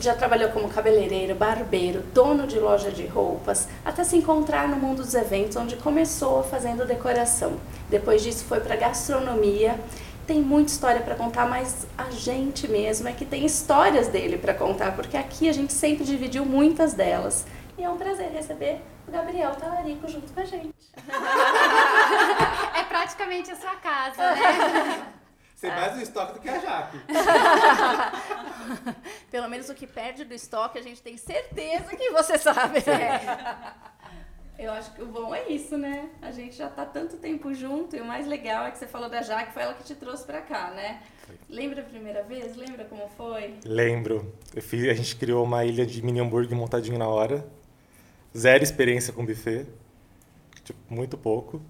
Já trabalhou como cabeleireiro, barbeiro, dono de loja de roupas, até se encontrar no mundo dos eventos, onde começou fazendo decoração. Depois disso foi para gastronomia. Tem muita história para contar, mas a gente mesmo é que tem histórias dele para contar, porque aqui a gente sempre dividiu muitas delas. E é um prazer receber o Gabriel Talarico junto com a gente. é praticamente a sua casa, né? Você é mais o estoque do que a Jaque. Pelo menos o que perde do estoque, a gente tem certeza que você sabe. É. Eu acho que o bom é isso, né? A gente já tá tanto tempo junto e o mais legal é que você falou da Jaque, foi ela que te trouxe pra cá, né? Foi. Lembra a primeira vez? Lembra como foi? Lembro. Eu fiz, a gente criou uma ilha de mini hambúrguer montadinho na hora. Zero experiência com buffet. Tipo, muito pouco.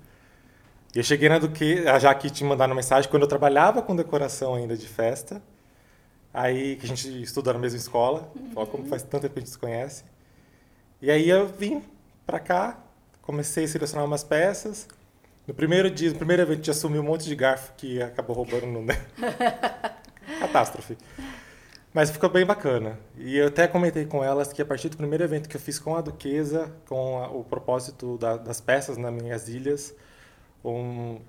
E eu cheguei na Duque, a Jaque tinha mandado uma mensagem quando eu trabalhava com decoração ainda de festa. Aí, que a gente estudou na mesma escola. Uhum. como faz tanto tempo que a gente se conhece. E aí eu vim para cá, comecei a selecionar umas peças. No primeiro dia, no primeiro evento, já sumiu um monte de garfo que acabou roubando no... Catástrofe. Mas ficou bem bacana. E eu até comentei com elas que a partir do primeiro evento que eu fiz com a Duquesa, com a, o propósito da, das peças nas minhas ilhas, um,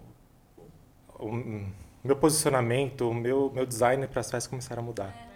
um, meu posicionamento, o meu, meu design para as festas começaram a mudar. É.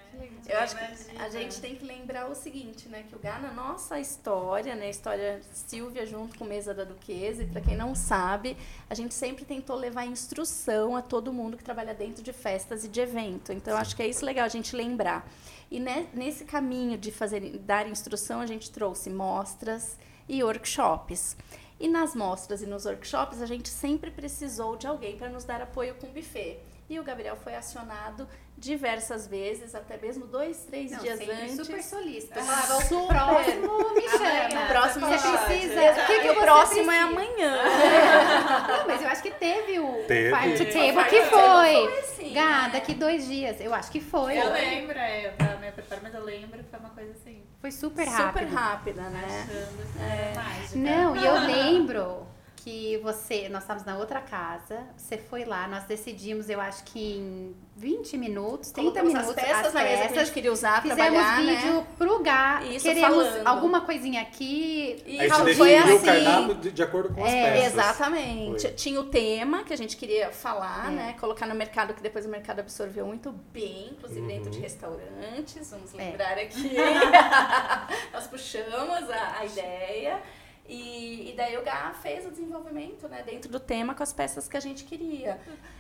Eu acho que a gente tem que lembrar o seguinte, né? Que o Gá, na nossa história, né? A história Silvia junto com Mesa da Duquesa, e para quem não sabe, a gente sempre tentou levar instrução a todo mundo que trabalha dentro de festas e de evento. Então, acho que é isso legal a gente lembrar. E né, nesse caminho de fazer, dar instrução, a gente trouxe mostras e workshops. E nas mostras e nos workshops, a gente sempre precisou de alguém para nos dar apoio com buffet. E o Gabriel foi acionado diversas vezes, até mesmo dois, três Não, dias antes. super solista. Ah, falava, o próximo me chama. O próximo você precisa. O que, que o próximo é precisa? é amanhã. Não, mas eu acho que teve o teve. Fire to Table, que foi. foi assim, Gá, né? daqui dois dias. Eu acho que foi. Eu lembro, é, eu tava meio preparada, mas eu lembro que foi uma coisa assim. Foi super rápido. Super rápida, né? Achando, é. Mágica. Não, e eu lembro que você, nós estávamos na outra casa, você foi lá, nós decidimos, eu acho que em 20 minutos, 30 Colocamos minutos, as peças, as na peças mesa que a gente queria usar, fizemos trabalhar, vídeo né? pro Gá, Isso, queremos falando. alguma coisinha aqui. E a gente foi assim. o cardápio de, de, acordo com as é, peças. Exatamente. Foi. Tinha o tema que a gente queria falar, É. né? Colocar no mercado, que depois o mercado absorveu muito bem, inclusive Uhum. dentro de restaurantes, vamos É. lembrar aqui. Nós puxamos a, a ideia. E, e daí o Gá fez o desenvolvimento, né, dentro do tema com as peças que a gente queria.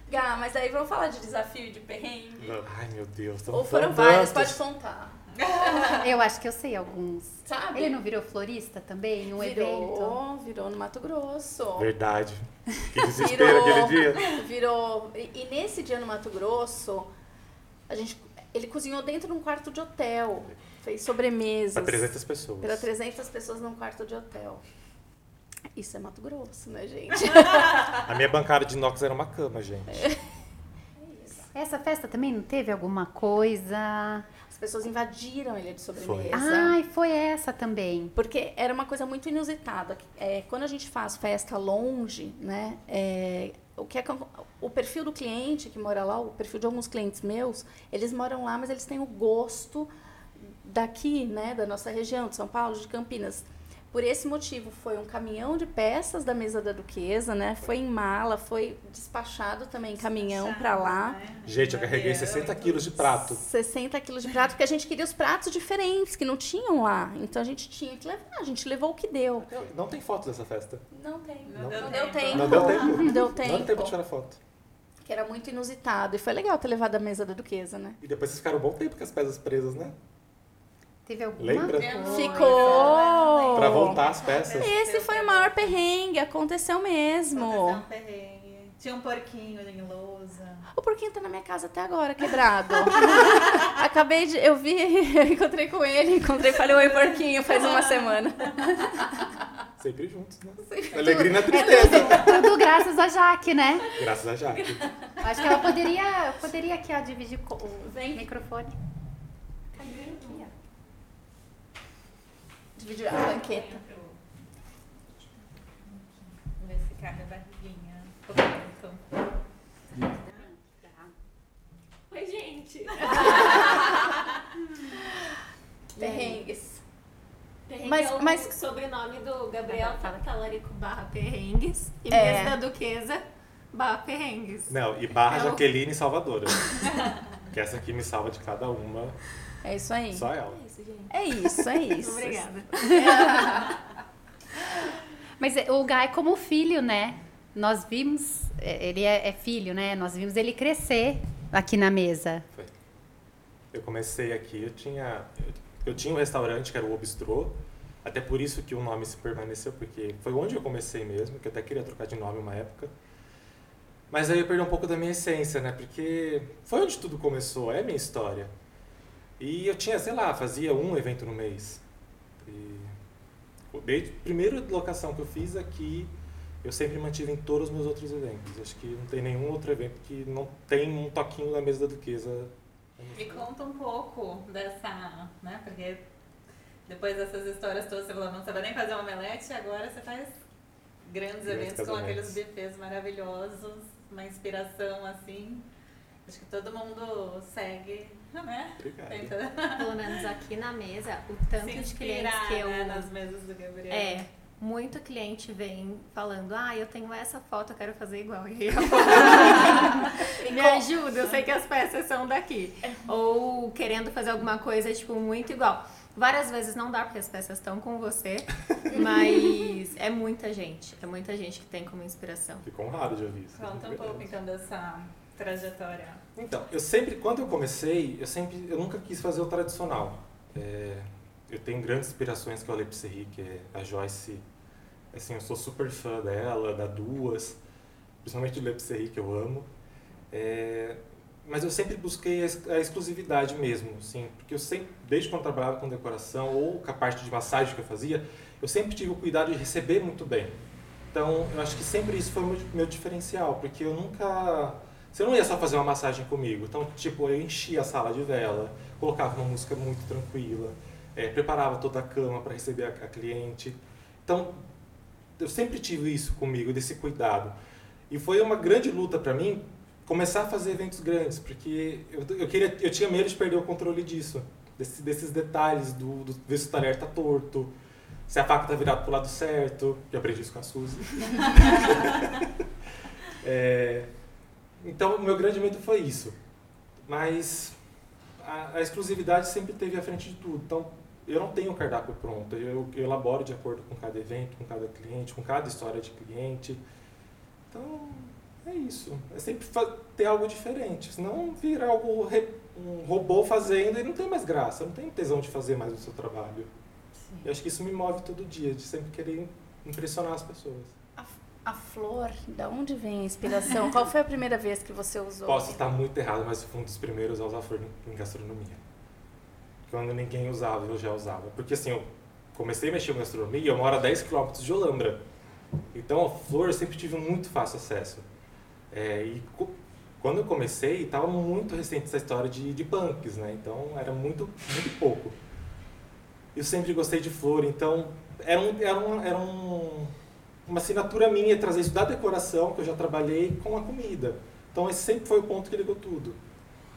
Gá, mas aí vamos falar de desafio e de perrengue? Ai, meu Deus. tão- Ou foram vários, tantos. pode contar. Eu acho que eu sei alguns. Sabe? Ele não virou florista também, um evento? virou, virou no Mato Grosso. Verdade. Que desespero aquele dia. Virou. E, e nesse dia no Mato Grosso, a gente, ele cozinhou dentro de um quarto de hotel. Fez sobremesas. Para 300 pessoas. Para 300 pessoas num quarto de hotel. Isso é Mato Grosso, né, gente? A minha bancada de inox era uma cama, gente. Essa festa também não teve alguma coisa? As pessoas invadiram a ilha de sobremesa. Ai, foi essa também. Porque era uma coisa muito inusitada. É, quando a gente faz festa longe, né? é, o, que é, que- o perfil do cliente que mora lá, o perfil de alguns clientes meus, eles moram lá, mas eles têm o gosto daqui, né? Da nossa região, de São Paulo, de Campinas. Por esse motivo, foi um caminhão de peças da mesa da Duquesa, né? Foi em mala, foi despachado também em caminhão para lá. né? Gente, eu carreguei 60 quilos de prato. 60 quilos de prato, porque a gente queria os pratos diferentes, que não tinham lá. Então a gente tinha que levar, a gente levou o que deu. Não tem foto dessa festa. Não tem. Não deu deu tempo. tempo. Não deu tempo. Não deu Não deu tempo tempo. de tirar foto. Que era muito inusitado. E foi legal ter levado a mesa da Duquesa, né? E depois vocês ficaram um bom tempo com as peças presas, né? Teve alguma Lembra? coisa? Ficou! Pra voltar as peças. Esse foi o maior perrengue, aconteceu mesmo. Aconteceu um perrengue. Tinha um porquinho em lousa. O porquinho tá na minha casa até agora, quebrado. Acabei de. Eu vi, eu encontrei com ele, encontrei e falei, oi, porquinho, faz uma semana. Sempre juntos, né? Alegria na É tristeza. tudo, tudo graças a Jaque, né? Graças a Jaque. Acho que ela poderia, poderia aqui, ó, dividir o Vem. microfone. Dividir a banqueta. Vamos ver se cabe a barriguinha. Então, Oi, gente. Perrengues. Perrengue Mas- é o mas- sobrenome do Gabriel fala. Talarico barra Perrengues e É. Mesa da Duquesa barra Perrengues. Não, e barra É o- Jaqueline Salvadora. que essa aqui me salva de cada uma, É isso aí. só ela. É isso, gente. É isso, é isso. Obrigada. Mas é, o Gá é como filho, né? Nós vimos, é, ele é, é filho, né? Nós vimos ele crescer aqui na mesa. Eu comecei aqui, eu tinha, eu, eu tinha um restaurante que era o Obistrô, até por isso que o nome se permaneceu, porque foi onde eu comecei mesmo, que eu até queria trocar de nome uma época. Mas aí eu perdi um pouco da minha essência, né? Porque foi onde tudo começou, é a minha história. E eu tinha, sei lá, fazia um evento no mês. E desde a primeira locação que eu fiz aqui, eu sempre mantive em todos os meus outros eventos. Acho que não tem nenhum outro evento que não tem um toquinho na mesa da Duquesa. Me conta um pouco dessa, né? Porque depois dessas histórias todas, você falou, não sabe nem fazer um omelete, agora você faz grandes Grandes eventos com casamentos. aqueles buffets maravilhosos, uma inspiração assim. Acho que todo mundo segue, né? Obrigado. Tenta Pelo menos aqui na mesa, o tanto se de clientes inspirar que eu. né, nas mesas do Gabriel. É, muito cliente vem falando, ah, eu tenho essa foto, eu quero fazer igual. E eu... Me ajuda, eu sei que as peças são daqui. Ou querendo fazer alguma coisa, tipo, muito igual. Várias vezes não dá porque as peças estão com você, mas é muita gente, é muita gente que tem como inspiração. Fico honrado de ouvir isso. Conta um pouco então dessa trajetória. Então, eu sempre, quando eu comecei, eu sempre, eu nunca quis fazer o tradicional. É, eu tenho grandes inspirações que é o Alex Serri, que é a Joyce. Assim, eu sou super fã dela, da Duas, principalmente do Alex Serri, que eu amo. É, mas eu sempre busquei a ex- a exclusividade mesmo, assim, porque eu sempre, desde quando trabalhava com decoração ou com a parte de massagem que eu fazia, eu sempre tive o cuidado de receber muito bem. Então, eu acho que sempre isso foi o meu diferencial, porque eu nunca você não ia só fazer uma massagem comigo. Então, tipo, eu enchia a sala de vela, colocava uma música muito tranquila, eh, preparava toda a cama para receber a, a cliente. Então, eu sempre tive isso comigo, desse cuidado. E foi uma grande luta para mim começar a fazer eventos grandes, porque eu, eu, queria, eu tinha medo de perder o controle disso, desse, desses detalhes, do, do ver se o talher tá torto, se a faca tá virada pro lado certo, que eu aprendi isso com a Suzy. É, então, o meu grande medo foi isso. Mas a, a exclusividade sempre teve à frente de tudo. Então, eu não tenho o cardápio pronto. Eu, eu elaboro de acordo com cada evento, com cada cliente, com cada história de cliente. Então, é isso. É sempre ter algo diferente. Senão vira algo re- um robô fazendo e não tem mais graça. Não tem tesão de fazer mais o seu trabalho. Eu acho que isso me move todo dia, de sempre querer impressionar as pessoas. A flor, da onde vem a inspiração? Qual foi a primeira vez que você usou? Posso estar muito errado, mas fui um dos primeiros a usar flor em- gastronomia. Quando ninguém usava, eu já usava. Porque assim, eu comecei a mexer com gastronomia, eu moro a 10 km de Olambra. Então, a flor eu sempre tive muito fácil acesso. É, e quando eu comecei, estava muito recente essa história de, de punks, né? Então, era muito, muito pouco. Eu sempre gostei de flor, então era, um, era, um, era um, uma assinatura minha trazer isso da decoração, que eu já trabalhei, com a comida. Então esse sempre foi o ponto que ligou tudo.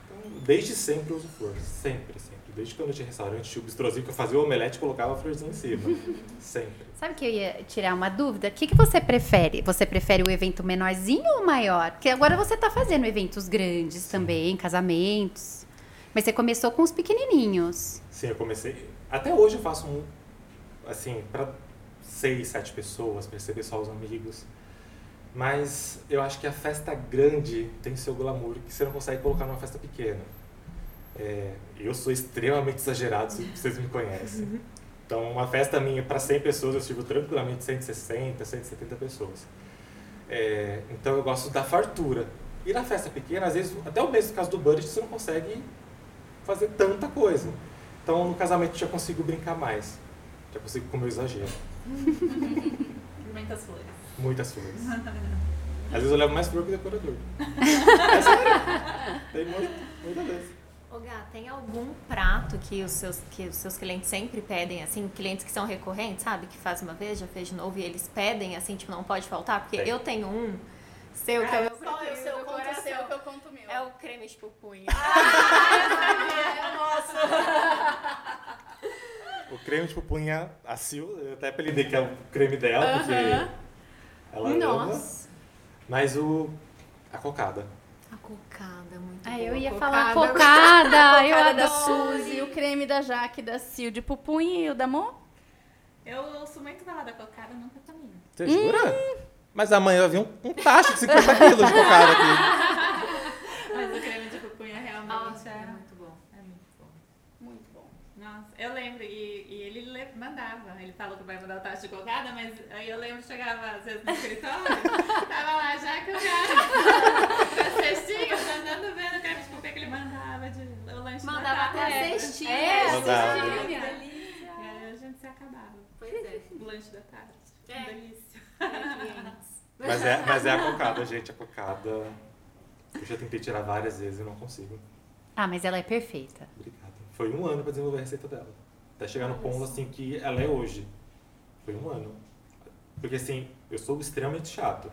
Então, desde sempre eu uso flor, sempre, sempre. Desde quando eu tinha restaurante, tinha o bistrozinho que eu fazia o omelete e colocava a florzinha em cima. sempre. Sabe que eu ia tirar uma dúvida? O que, que você prefere? Você prefere o evento menorzinho ou maior? Porque agora você está fazendo eventos grandes também, casamentos. Mas você começou com os pequenininhos. Sim, eu comecei. Até hoje eu faço um, assim, para seis, sete pessoas, para receber só os amigos. Mas eu acho que a festa grande tem seu glamour que você não consegue colocar numa festa pequena. É, eu sou extremamente exagerado, se vocês me conhecem. Então, uma festa minha para 100 pessoas, eu sirvo tranquilamente 160, 170 pessoas. É, então, eu gosto da fartura. E na festa pequena, às vezes, até o mesmo caso do budget, você não consegue fazer tanta coisa. Então, no casamento, eu já consigo brincar mais. Já consigo comer o exagero. Muitas flores. Muitas flores. Às vezes eu levo mais flor que decorador. É sério. Tem muito, muita vez. Ô, Gá, tem algum prato que os, seus, que os seus clientes sempre pedem, assim, clientes que são recorrentes, sabe? Que faz uma vez, já fez de novo, e eles pedem, assim, tipo, não pode faltar? Porque Tem. eu tenho um seu que é o meu Só preferido conto coração. seu, que eu conto meu. É o creme de pupunha. é o nosso. Creme de pupunha, a Sil, eu até apelidei que é o creme dela, porque ela ama. Nossa. Mas o. a cocada. A cocada, muito Ah, boa. eu ia Cocada. falar cocada. eu Cara da adoro. Suzy, o creme da Jaque, da Sil de pupunha e o da Mo? Eu ouço muito falar da cocada, nunca comi. Você jura? Mas amanhã vai vir um, um tacho de 50 quilos de cocada aqui. Mas o creme de pupunha realmente Nossa, é, é muito bom. é muito bom. Muito bom. Nossa, eu lembro, e, e ele le- mandava, ele falou que vai mandar o tacho de cocada, mas aí eu lembro que chegava às vezes no escritório, tava lá já que o cara com a cestinha, mandando ver no creme de que ele mandava de, o lanche Mandava da até a cestinha. É, Mandava. cestinha. Que E aí a gente se acabava. Pois é. O lanche da tarde. É. Delícia. clientes. Mas é, mas é a cocada, gente. A cocada. Eu já tentei tirar várias vezes e não consigo. Ah, mas ela é perfeita. Obrigado. Foi um ano pra desenvolver a receita dela. Até chegar no ponto assim que ela é hoje. Foi um ano. Porque assim, eu sou extremamente chato.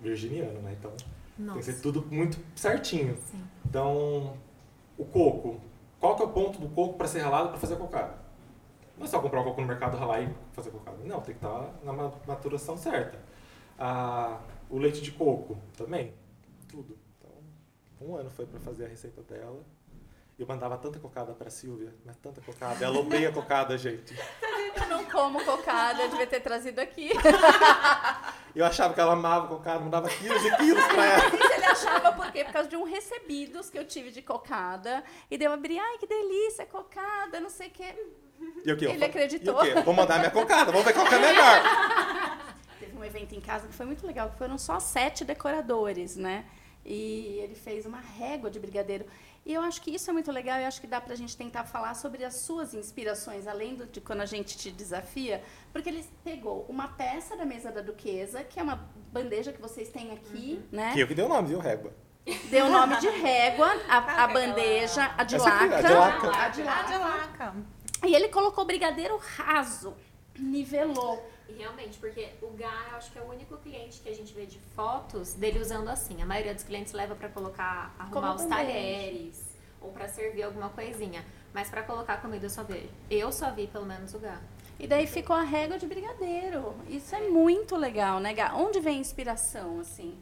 Virginiano, né? Então tem que ser Nossa. tudo muito certinho. Sim. Então, o coco. Qual que é o ponto do coco para ser ralado para fazer a cocada? Não é só comprar o coco no mercado, ralar e fazer a cocada. Não, tem que estar na ma- maturação certa. Ah, o leite de coco também. Tudo. Então, um ano foi para fazer a receita dela. Eu mandava tanta cocada para Silvia, mas tanta cocada. Ela odeia cocada, gente. Eu não como cocada, eu devia ter trazido aqui. Eu achava que ela amava cocada, mandava quilos e quilos para ela. Isso ele achava por quê? Por causa de um recebidos que eu tive de cocada. E deu abrir, ai que delícia, cocada, não sei o quê. E o quê? Ele acreditou. E o quê? Vou mandar minha cocada, vamos ver qual que é melhor. Teve um evento em casa que foi muito legal, que foram só sete decoradores, né? E ele fez uma régua de brigadeiro. E eu acho que isso é muito legal, eu acho que dá pra gente tentar falar sobre as suas inspirações, além do, de quando a gente te desafia, porque ele pegou uma peça da mesa da duquesa, que é uma bandeja que vocês têm aqui, né? Que eu que dei o nome, viu, Régua? Deu o nome de régua, a, a bandeja, a de aqui, laca. a de laca. A de Ah, de laca. laca. E ele colocou brigadeiro raso, nivelou. E realmente, porque o Gá, eu acho que é o único cliente que a gente vê de fotos dele usando assim. A maioria dos clientes leva pra colocar, arrumar Como os talheres ou pra servir alguma coisinha. Mas pra colocar comida eu só vejo. Eu só vi pelo menos o Gá. E daí ficou a régua de brigadeiro. Isso é muito legal, né, Gá? Onde vem a inspiração, assim?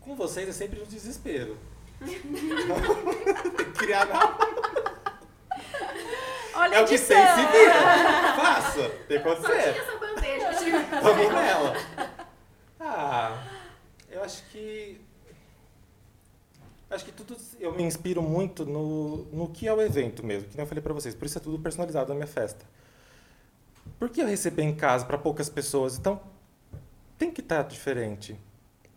Com vocês é sempre um desespero. Tem que criar nada. Olha É o que tem, se vira. Faça. Tem que Só tinha acontecer. Vamos nela. Ah, eu acho que... Acho que tudo... Eu me inspiro muito no, no que é o evento mesmo, que nem eu falei pra vocês. Por isso é tudo personalizado na minha festa. Porque eu receber em casa para poucas pessoas, então tem que estar diferente.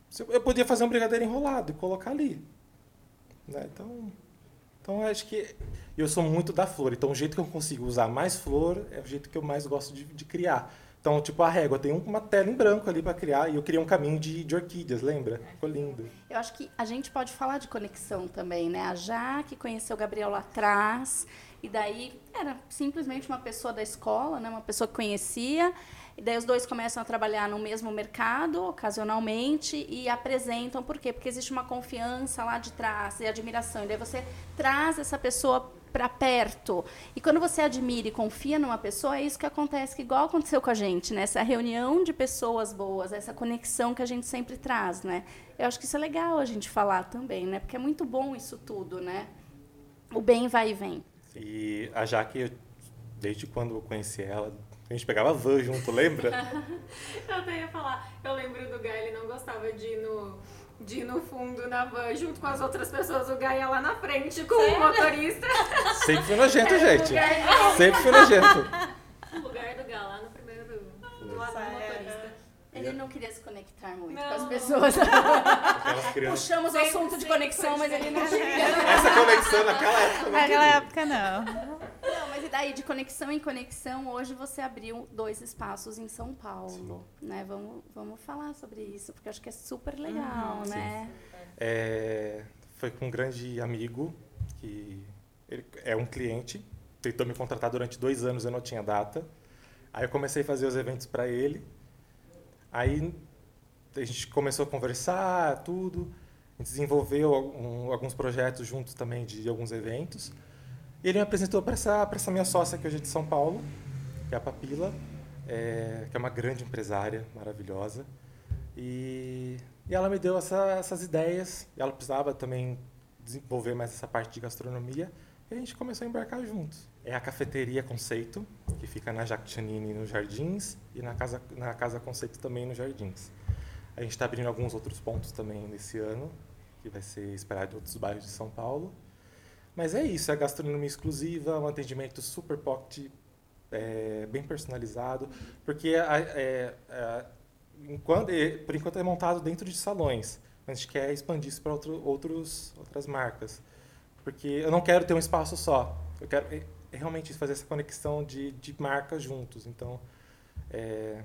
Se Eu podia fazer um brigadeiro enrolado e colocar ali. né? Então, então acho que eu sou muito da flor. Então o jeito que eu consigo usar mais flor é o jeito que eu mais gosto de, de criar. Então, tipo, a régua tem uma tela em branco ali para criar e eu criei um caminho de, de orquídeas, lembra? Ficou lindo. Eu acho que a gente pode falar de conexão também, né? A Jaque conheceu o Gabriel lá atrás, e daí era simplesmente uma pessoa da escola, né? Uma pessoa que conhecia. E daí os dois começam a trabalhar no mesmo mercado, ocasionalmente, e apresentam. Por quê? Porque existe uma confiança lá de trás e admiração. E daí você traz essa pessoa para perto. E quando você admira e confia numa pessoa, é isso que acontece, que igual aconteceu com a gente, né? Essa reunião de pessoas boas, essa conexão que a gente sempre traz, né? Eu acho que isso é legal a gente falar também, né? Porque é muito bom isso tudo, né? O bem vai e vem. E a Jaque, desde quando eu conheci ela, a gente pegava van junto, lembra? Eu até ia falar, eu lembro do Gá, ele não gostava de ir no, de ir no fundo na van junto com as outras pessoas. O Gá ia lá na frente com o motorista. Sempre fui nojento, gente. Sempre fui nojento. O lugar do Gá lá no primeiro, do lado do motorista. Ele não queria se conectar muito Não. com as pessoas. Puxamos o Sempre, assunto de conexão, foi mas ele não queria. Essa conexão naquela época. não Naquela época, não. E daí, de conexão em conexão, hoje você abriu dois espaços em São Paulo, né? Vamos, vamos falar sobre isso, porque eu acho que é super legal, Uhum, né? É, foi com um grande amigo, que ele é um cliente, tentou me contratar durante dois anos, eu não tinha data. Aí eu comecei a fazer os eventos para ele. Aí a gente começou a conversar, tudo. A gente desenvolveu alguns projetos juntos também de alguns eventos. Ele me apresentou para essa, essa minha sócia que hoje é de São Paulo, que é a Papila, é, que é uma grande empresária, maravilhosa. E, e ela me deu essa, essas ideias. ela precisava também desenvolver mais essa parte de gastronomia. E a gente começou a embarcar juntos. É a Cafeteria Conceito, que fica na Jactianini, nos Jardins, e na Casa, na Casa Conceito também, nos Jardins. A gente está abrindo alguns outros pontos também nesse ano, que vai ser esperado em outros bairros de São Paulo. Mas é isso, é gastronomia exclusiva, um atendimento super pocket, é, bem personalizado, porque é, é, enquanto, por enquanto é montado dentro de salões, mas a gente quer expandir isso para outro, outros, outras marcas. Porque eu não quero ter um espaço só, eu quero é, é realmente fazer essa conexão de, de marcas juntos. Então, é,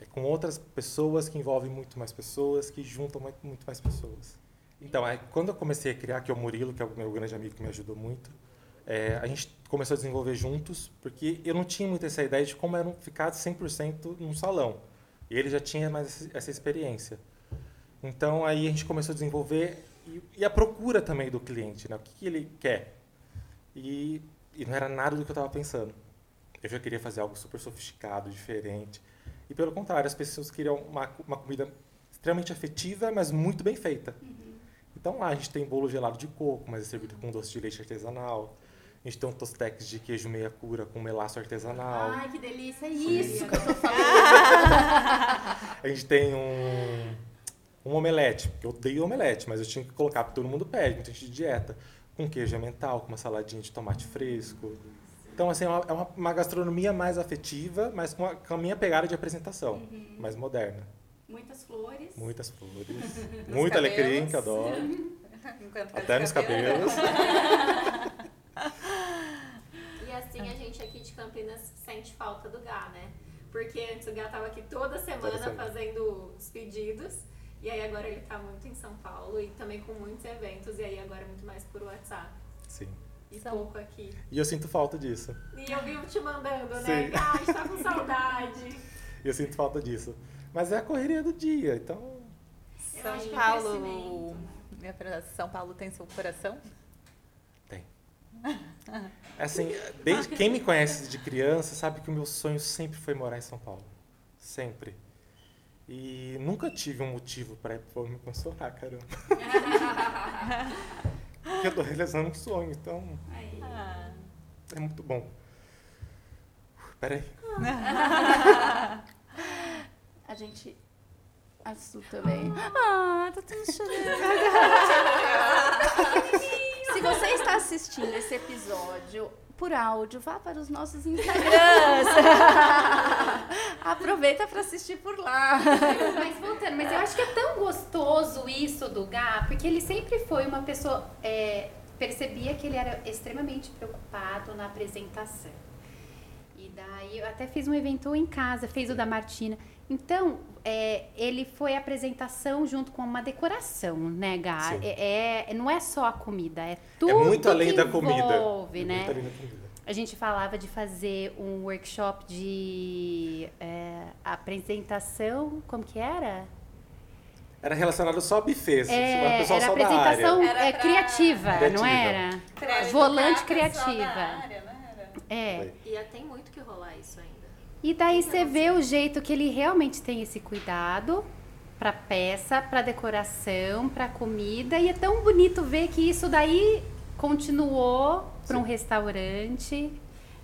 é com outras pessoas que envolvem muito mais pessoas, que juntam muito mais pessoas. Então, aí, quando eu comecei a criar, que é o Murilo, que é o meu grande amigo que me ajudou muito, é, a gente começou a desenvolver juntos, porque eu não tinha muito essa ideia de como era ficar 100% num salão. E ele já tinha mais essa experiência. Então, aí a gente começou a desenvolver e, e a procura também do cliente, né? o que, que ele quer. E, e, não era nada do que eu estava pensando. Eu já queria fazer algo super sofisticado, diferente. E pelo contrário, as pessoas queriam uma, uma comida extremamente afetiva, mas muito bem feita. Uhum. Então lá a gente tem bolo gelado de coco, mas é servido com doce de leite artesanal. A gente tem um tostex de queijo meia cura com melaço artesanal. Ai, que delícia! É isso que eu tô falando. a gente tem um, um omelete, eu odeio omelete, mas eu tinha que colocar, porque todo mundo pede, muita gente de dieta. Com queijo mental, com uma saladinha de tomate fresco. Então, assim, é uma, é uma gastronomia mais afetiva, mas com a, com a minha pegada de apresentação, uhum. mais moderna. Muitas flores. Muitas flores. Muito alecrim, que adoro. Até nos cabelos. e assim a gente aqui de Campinas sente falta do Gá, né? Porque antes o Gá tava aqui toda semana, toda semana. fazendo os pedidos. E aí agora ele tá muito em São Paulo e também com muitos eventos. E aí agora é muito mais por WhatsApp. Sim. E São... pouco aqui. E eu sinto falta disso. E eu vivo te mandando, né? Sim. Ai, tá com saudade. e eu sinto falta disso. Mas é a correria do dia, então. São Paulo. Minha São Paulo tem seu coração? Tem. Assim, desde quem me conhece de criança sabe que o meu sonho sempre foi morar em São Paulo. Sempre. E nunca tive um motivo para me consolar, caramba. Porque eu tô realizando um sonho, então. É muito bom. Peraí. A gente. A Su também. Ah, tá tudo chorando. Se você está assistindo esse episódio por áudio, vá para os nossos Instagrams. Aproveita para assistir por lá. Mas voltando, mas eu acho que é tão gostoso isso do Gá, porque ele sempre foi uma pessoa. É, percebia que ele era extremamente preocupado na apresentação. E daí eu até fiz um evento em casa, fez o da Martina. Então, é, ele foi a apresentação junto com uma decoração, né, Gá? É, é, não é só a comida, é, é tudo é muito além que da envolve, comida. né? Muito além da comida. A gente falava de fazer um workshop de é, apresentação, como que era? Era relacionado só a buffets. É, era apresentação é, criativa, criativa, não era? Volante criativa. Área, é. E tem muito que rolar isso ainda. E daí você vê o jeito que ele realmente tem esse cuidado para peça, para decoração, para comida e é tão bonito ver que isso daí continuou para um restaurante.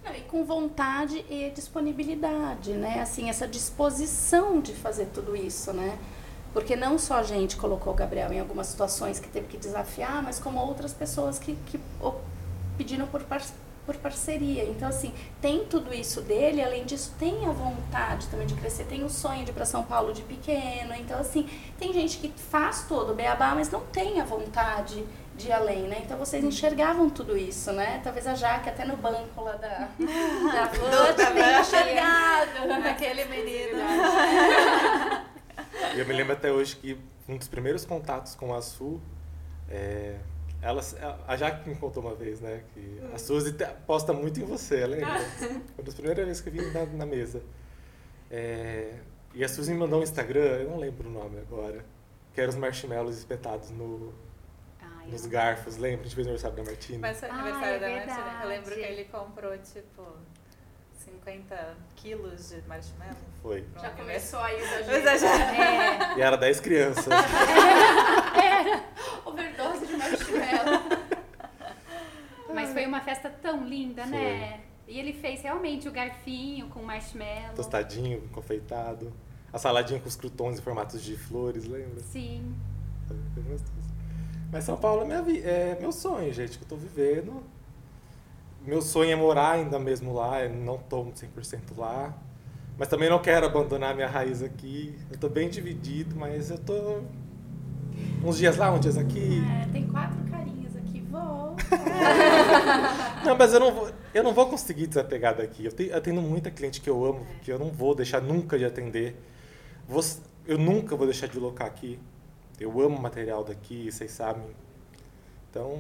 Não, e com vontade e disponibilidade, né? Assim, essa disposição de fazer tudo isso, né? Porque não só a gente colocou o Gabriel em algumas situações que teve que desafiar, mas como outras pessoas que, que pediram por por parceria. Então, assim, tem tudo isso dele, além disso, tem a vontade também de crescer, tem o sonho de ir para São Paulo de pequeno. Então, assim, tem gente que faz todo o beabá, mas não tem a vontade de ir além, né? Então vocês enxergavam tudo isso, né? Talvez a Jaque até no banco lá da, da flor tenha enxergado naquele menino. Eu me lembro até hoje que um dos primeiros contatos com a Su é, ela, a Jaque me contou uma vez, né? Que a Suzy aposta muito em você, lembra? Foi das primeiras vezes que eu vi na, na mesa. É, e a Suzy me mandou um Instagram, eu não lembro o nome agora, que eram os marshmallows espetados no, ah, nos garfos, lembra? A gente fez o aniversário da Martina. Mas foi Ah, aniversário é da Martina. Eu verdade. lembro que ele comprou, tipo, 50 quilos de marshmallow. Foi. Já aniversário. começou aí o exagero. exagero. É, E era 10 crianças. Overdose de marshmallow. mas foi uma festa tão linda, né? E ele fez realmente o garfinho com marshmallow. Tostadinho, confeitado. A saladinha com os croutons em formatos de flores, lembra? Sim. Foi gostoso. Mas São Paulo é, minha é meu sonho, gente, que eu tô vivendo. Meu sonho é morar ainda mesmo lá, eu não tô 100% lá. Mas também não quero abandonar minha raiz aqui. Eu tô bem dividido, mas eu tô uns dias lá, uns dias aqui. É, tem quatro carinhas aqui, vou. Não, mas eu não vou, eu não vou conseguir desapegar daqui. Eu tenho muita cliente que eu amo, que eu não vou deixar nunca de atender. Vou- eu nunca vou deixar de locar aqui. Eu amo o material daqui, vocês sabem. Então,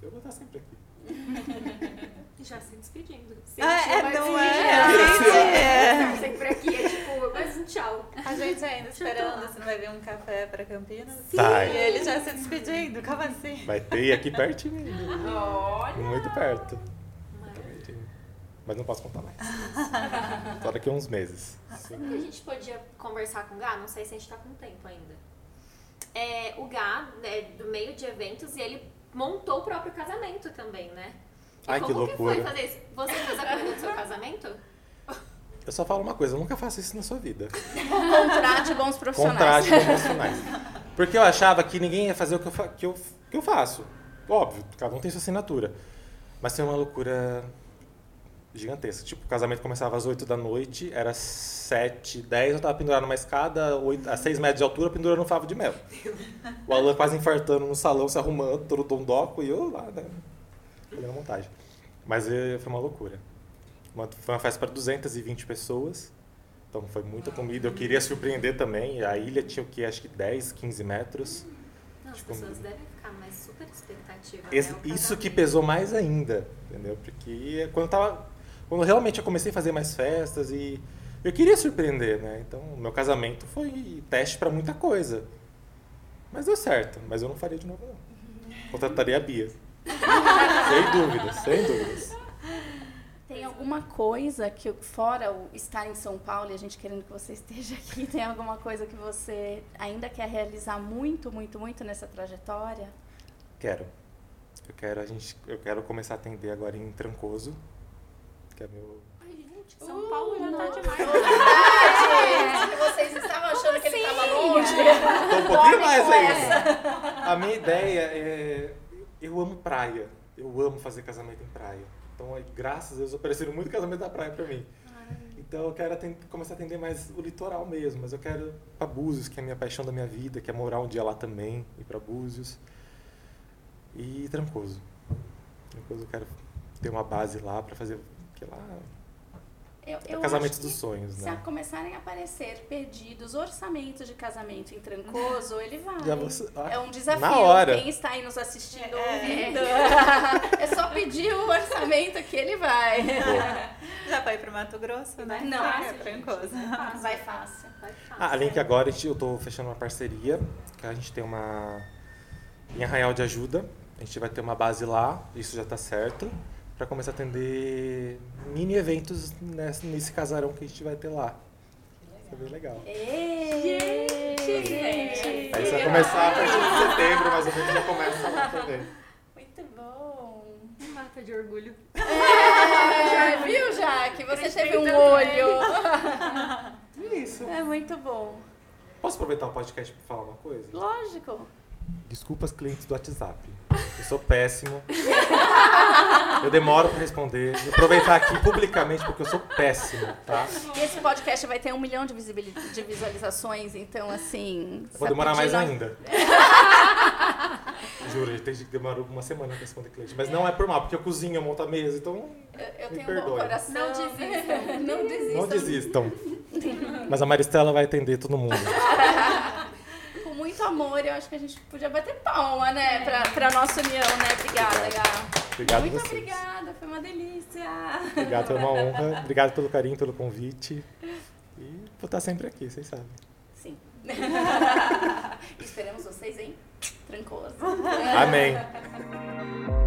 eu vou estar sempre aqui. Já se despedindo. Ah, é, não mas é? Gente, é. Não, sempre aqui é tipo, mas um tchau. A gente ainda esperando, você não vai ver um café pra Campinas? Vai. E ele já se despedindo, como assim? Vai ter aqui pertinho. Olha. Muito perto. Mas não posso contar mais. Só daqui a uns meses. Sim. que a gente podia conversar com o Gá? Não sei se a gente tá com tempo ainda. É, o Gá é do meio de eventos e ele montou o próprio casamento também, né? E Ai, que como loucura. foi fazer isso? Você fez a comida do seu casamento? Eu só falo uma coisa, nunca faça isso na sua vida. Contrate bons profissionais. Contrate com profissionais. Porque eu achava que ninguém ia fazer o que eu, fa- que eu, que eu faço. Óbvio, cada um tem sua assinatura. Mas tem uma loucura gigantesca. Tipo, o casamento começava às 8 da noite, era 7, 10, eu tava pendurado numa escada, 8, a 6 metros de altura, pendurando um favo de mel. O Alan quase infartando no salão, se arrumando, todo dondoco, e eu lá, né? A montagem. Mas eh, foi uma loucura. Uma- foi uma festa para 220 pessoas. Então foi muita comida. Eu queria surpreender também. A ilha tinha o que? Acho que 10, 15 metros. Não, as Tipo, pessoas devem ficar mais super expectativa. Esse- né? Isso que pesou mais ainda, entendeu? Porque quando eu tava, quando realmente eu comecei a fazer mais festas e eu queria surpreender, né? Então, o meu casamento foi teste para muita coisa. Mas deu certo, mas eu não faria de novo não. Contrataria a Bia. sem dúvidas, sem dúvidas. Tem alguma coisa que, fora o estar em São Paulo e a gente querendo que você esteja aqui, tem alguma coisa que você ainda quer realizar muito, muito, muito nessa trajetória? Quero. Eu quero a gente, eu quero começar a atender agora em Trancoso, que é meu Ai, gente, São Paulo já tá demais. Gente, vocês estavam achando que ele estava longe? Tô um pouquinho mais ainda. A minha ideia é. Eu amo praia. Eu amo fazer casamento em praia. Então, graças a Deus, ofereceram muito casamento na praia pra mim. Então, eu quero aten- começar a atender mais o litoral mesmo. Mas eu quero ir pra Búzios, que é a minha paixão da minha vida, que é morar um dia lá também, ir pra Búzios. E Trancoso. Trancoso, eu quero ter uma base lá pra fazer. Porque lá Eu, é eu dos que sonhos, Se né? começarem a aparecer perdidos orçamentos de casamento em Trancoso, ele vai. Já você- ah, É um desafio. Na hora. Quem está aí nos assistindo, É. ouvindo, é só pedir o orçamento que ele vai. Já vai pro Mato Grosso, né? Não, é gente. trancoso. Vai fácil. Vai fácil. Ah, além que agora gente, eu tô fechando uma parceria, que a gente tem uma em Arraial de Ajuda, a gente vai ter uma base lá, isso já tá certo, para começar a atender mini eventos nesse, nesse casarão que a gente vai ter lá. Isso é bem legal. Ei, gente. Aí isso vai começar a partir de setembro, mais ou menos, já começa lá também. Muito bom. Mata de orgulho. É, viu, Jaque? Você teve um olho. É isso. É muito bom. Posso aproveitar o podcast para falar uma coisa? Lógico. Desculpa os clientes do WhatsApp. Eu sou péssimo. Eu demoro para responder. Vou aproveitar aqui publicamente porque eu sou péssimo, tá? E esse podcast vai ter um milhão de, de visualizações, então assim. Vou demorar mais ainda. Juro, tem gente que demorou uma semana pra responder cliente. Mas não é por mal, porque eu cozinho, eu monto a mesa, então Eu, eu Me tenho um bom perdoe. coração. Não desistam. Não desistam. não desistam. Mas a Maristela vai atender todo mundo. Muito amor, eu acho que a gente podia bater palma, né? Pra, pra nossa união, né? Obrigada, Gá. Obrigado Muito vocês. obrigada, foi uma delícia. Obrigado, foi uma honra. Obrigado pelo carinho, pelo convite. E vou estar sempre aqui, vocês sabem. Sim. Esperamos vocês em trancoso. Amém.